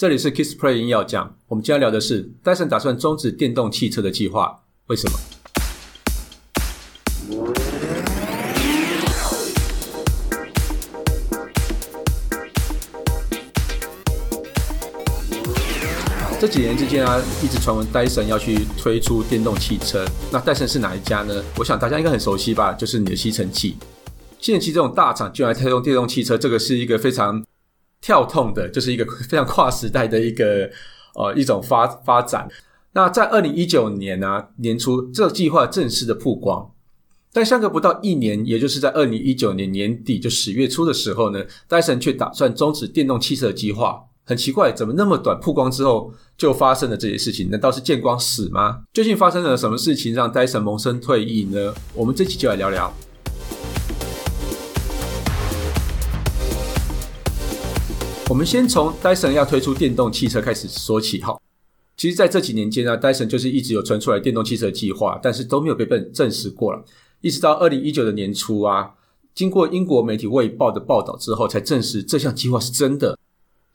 这里是 Kissplay 音要讲，我们今天聊的是戴森打算终止电动汽车的计划，为什么？这几年之间啊，一直传闻戴森要去推出电动汽车，那戴森是哪一家呢？我想大家应该很熟悉吧，就是你的吸尘器。吸尘器这种大厂居然推动电动汽车，这个是一个非常跳痛的，就是一个非常跨时代的一个 呃一种发发展。那在二零一九年啊年初，这个计划正式的曝光，但相隔不到一年，也就是在二零一九年年底就十月初的时候呢，戴森却打算终止电动汽车的计划。很奇怪，怎么那么短曝光之后就发生了这些事情？难道是见光死吗？究竟发生了什么事情让戴森萌生退役呢？我们这期就来聊聊。我们先从戴森要推出电动汽车开始说起哈。其实，在这几年间呢，戴森就是一直有传出来电动汽车计划，但是都没有被证证实过了。一直到二零一九的年初啊，经过英国媒体《卫报》的报道之后，才证实这项计划是真的。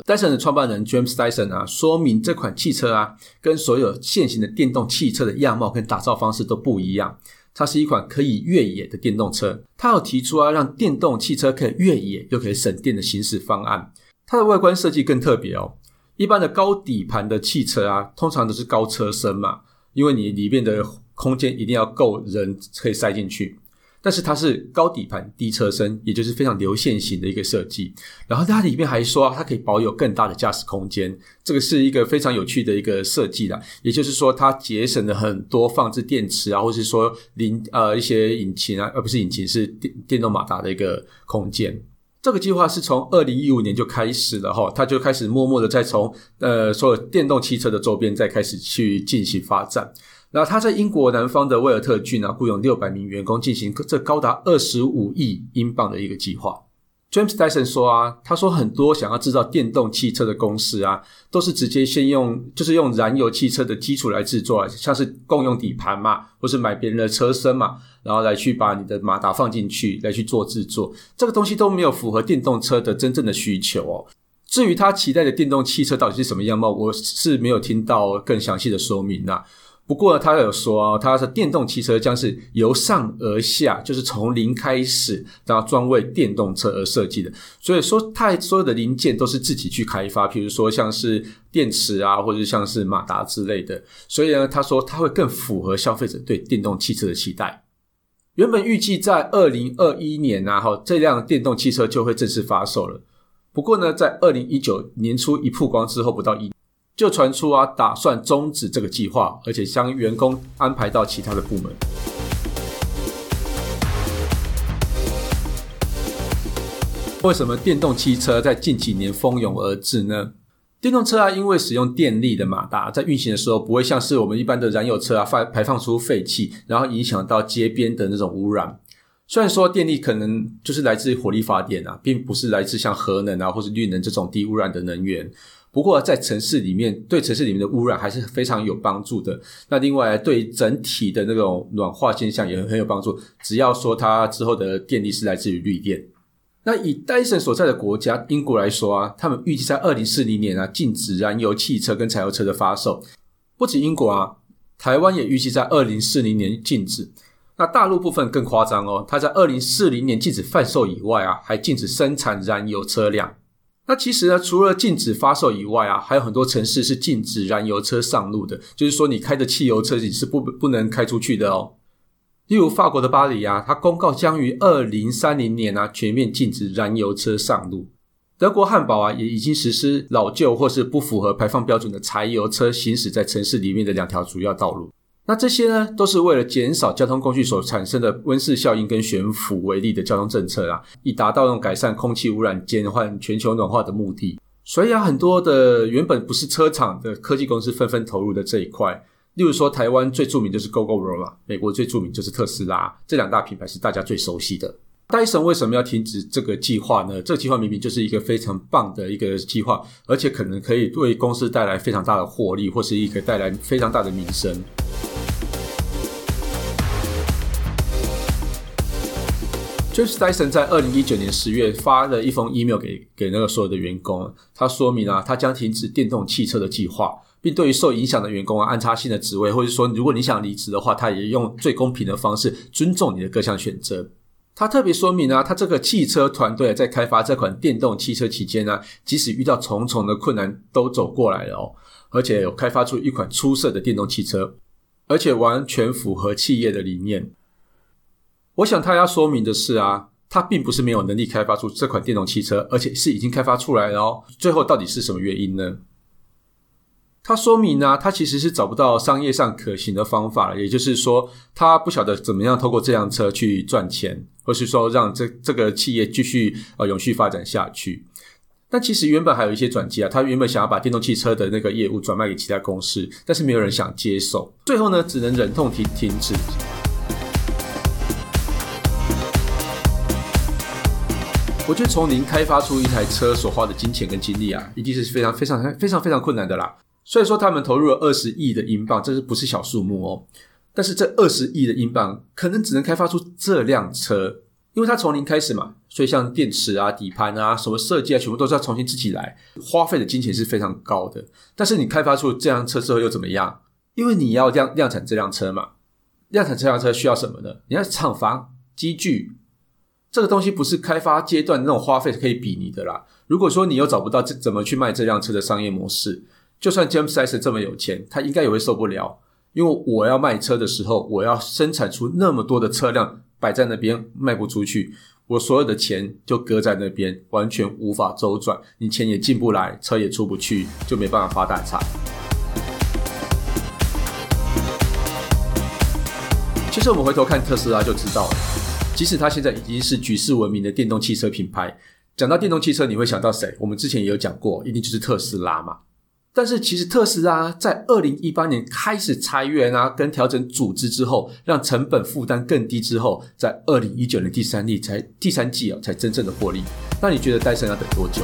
戴森的创办人 James Dyson 啊，说明这款汽车啊，跟所有现行的电动汽车的样貌跟打造方式都不一样。它是一款可以越野的电动车。他有提出啊，让电动汽车可以越野又可以省电的行驶方案。它的外观设计更特别哦，一般的高底盘的汽车啊，通常都是高车身嘛，因为你里面的空间一定要够人可以塞进去。但是它是高底盘低车身，也就是非常流线型的一个设计。然后它里面还说它可以保有更大的驾驶空间，这个是一个非常有趣的一个设计啦。也就是说，它节省了很多放置电池啊，或是说零呃一些引擎啊，而不是引擎是电电动马达的一个空间。这个计划是从二零一五年就开始了哈，他就开始默默的在从呃所有电动汽车的周边再开始去进行发展。那他在英国南方的威尔特郡啊，雇佣六百名员工进行这高达二十五亿英镑的一个计划。James Dyson 说啊，他说很多想要制造电动汽车的公司啊，都是直接先用就是用燃油汽车的基础来制作，像是共用底盘嘛，或是买别人的车身嘛。然后来去把你的马达放进去，来去做制作，这个东西都没有符合电动车的真正的需求哦。至于他期待的电动汽车到底是什么样貌，我是没有听到更详细的说明啊。不过他有说啊，他的电动汽车将是由上而下，就是从零开始，然后专为电动车而设计的。所以说，他所有的零件都是自己去开发，比如说像是电池啊，或者像是马达之类的。所以呢，他说他会更符合消费者对电动汽车的期待。原本预计在二零二一年啊，哈，这辆电动汽车就会正式发售了。不过呢，在二零一九年初一曝光之后，不到一就传出啊，打算终止这个计划，而且将员工安排到其他的部门。为什么电动汽车在近几年蜂拥而至呢？电动车啊，因为使用电力的马达，在运行的时候不会像是我们一般的燃油车啊，发排放出废气，然后影响到街边的那种污染。虽然说电力可能就是来自火力发电啊，并不是来自像核能啊或是绿能这种低污染的能源。不过在城市里面，对城市里面的污染还是非常有帮助的。那另外对整体的那种暖化现象也很有帮助。只要说它之后的电力是来自于绿电。那以戴森所在的国家英国来说啊，他们预计在二零四零年啊禁止燃油汽车跟柴油车的发售。不止英国啊，台湾也预计在二零四零年禁止。那大陆部分更夸张哦，它在二零四零年禁止贩售以外啊，还禁止生产燃油车辆。那其实呢，除了禁止发售以外啊，还有很多城市是禁止燃油车上路的，就是说你开的汽油车你是不不能开出去的哦。例如法国的巴黎啊，它公告将于二零三零年啊全面禁止燃油车上路。德国汉堡啊也已经实施老旧或是不符合排放标准的柴油车行驶在城市里面的两条主要道路。那这些呢，都是为了减少交通工具所产生的温室效应跟悬浮微粒的交通政策啊，以达到用改善空气污染、减缓全球暖化的目的。所以啊，很多的原本不是车厂的科技公司纷纷投入的这一块。例如说，台湾最著名就是 GoGoRo 啦，美国最著名就是特斯拉，这两大品牌是大家最熟悉的。戴森为什么要停止这个计划呢？这个计划明明就是一个非常棒的一个计划，而且可能可以为公司带来非常大的获利，或是一个带来非常大的名声。James Dyson 在二零一九年十月发了一封 email 给给那个所有的员工，他说明啊，他将停止电动汽车的计划，并对于受影响的员工啊，安插新的职位，或者说如果你想离职的话，他也用最公平的方式尊重你的各项选择。他特别说明啊，他这个汽车团队在开发这款电动汽车期间呢，即使遇到重重的困难，都走过来了哦，而且有开发出一款出色的电动汽车，而且完全符合企业的理念。我想他要说明的是啊，他并不是没有能力开发出这款电动汽车，而且是已经开发出来了哦。最后到底是什么原因呢？他说明呢、他其实是找不到商业上可行的方法，也就是说，他不晓得怎么样透过这辆车去赚钱，或是说让这这个企业继续呃永续发展下去。但其实原本还有一些转机啊，他原本想要把电动汽车的那个业务转卖给其他公司，但是没有人想接受，最后呢，只能忍痛停停止。我觉得从零开发出一台车所花的金钱跟精力啊，一定是非常非常非常非常困难的啦。虽然说他们投入了二十亿的英镑，这是不是小数目哦？但是这二十亿的英镑可能只能开发出这辆车，因为它从零开始嘛，所以像电池啊、底盘啊、什么设计啊，全部都是要重新自己来，花费的金钱是非常高的。但是你开发出这辆车之后又怎么样？因为你要量量产这辆车嘛，量产这辆车需要什么呢？你要厂房、机具，这个东西不是开发阶段那种花费可以比拟的啦。如果说你又找不到这怎么去卖这辆车的商业模式，就算 James Dyson 这么有钱，他应该也会受不了，因为我要卖车的时候，我要生产出那么多的车辆摆在那边卖不出去，我所有的钱就搁在那边，完全无法周转，你钱也进不来，车也出不去，就没办法发大财。其实我们回头看特斯拉就知道了，即使它现在已经是举世闻名的电动汽车品牌，讲到电动汽车，你会想到谁？我们之前也有讲过，一定就是特斯拉嘛。但是其实特斯拉在二零一八年开始裁员啊，跟调整组织之后，让成本负担更低之后，在二零一九年第三季才第三季啊，才真正的获利。那你觉得戴森要等多久？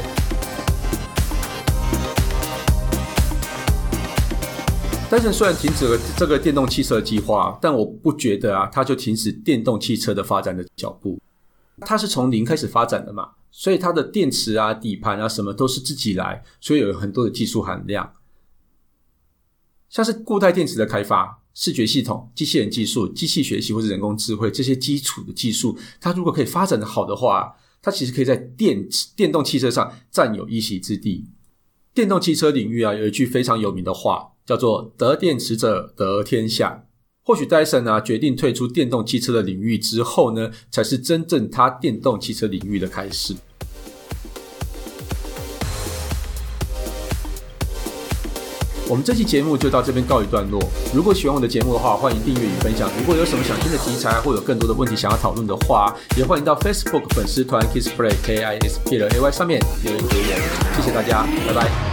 戴森虽然停止了这个电动汽车计划，但我不觉得啊，它就停止电动汽车的发展的脚步。它是从零开始发展的嘛。所以它的电池啊、底盘啊什么都是自己来，所以有很多的技术含量，像是固态电池的开发、视觉系统、机器人技术、机器学习或者人工智慧这些基础的技术，它如果可以发展的好的话，它其实可以在电电动汽车上占有一席之地。电动汽车领域啊，有一句非常有名的话，叫做“得电池者得天下”。或许戴森啊决定退出电动汽车的领域之后呢，才是真正他电动汽车领域的开始。我们这期节目就到这边告一段落。如果喜欢我的节目的话，欢迎订阅与分享。如果有什么想听的题材，或有更多的问题想要讨论的话，也欢迎到 Facebook 粉丝团 KissPlayKISPLAY 上面留言给我。谢谢大家，拜拜。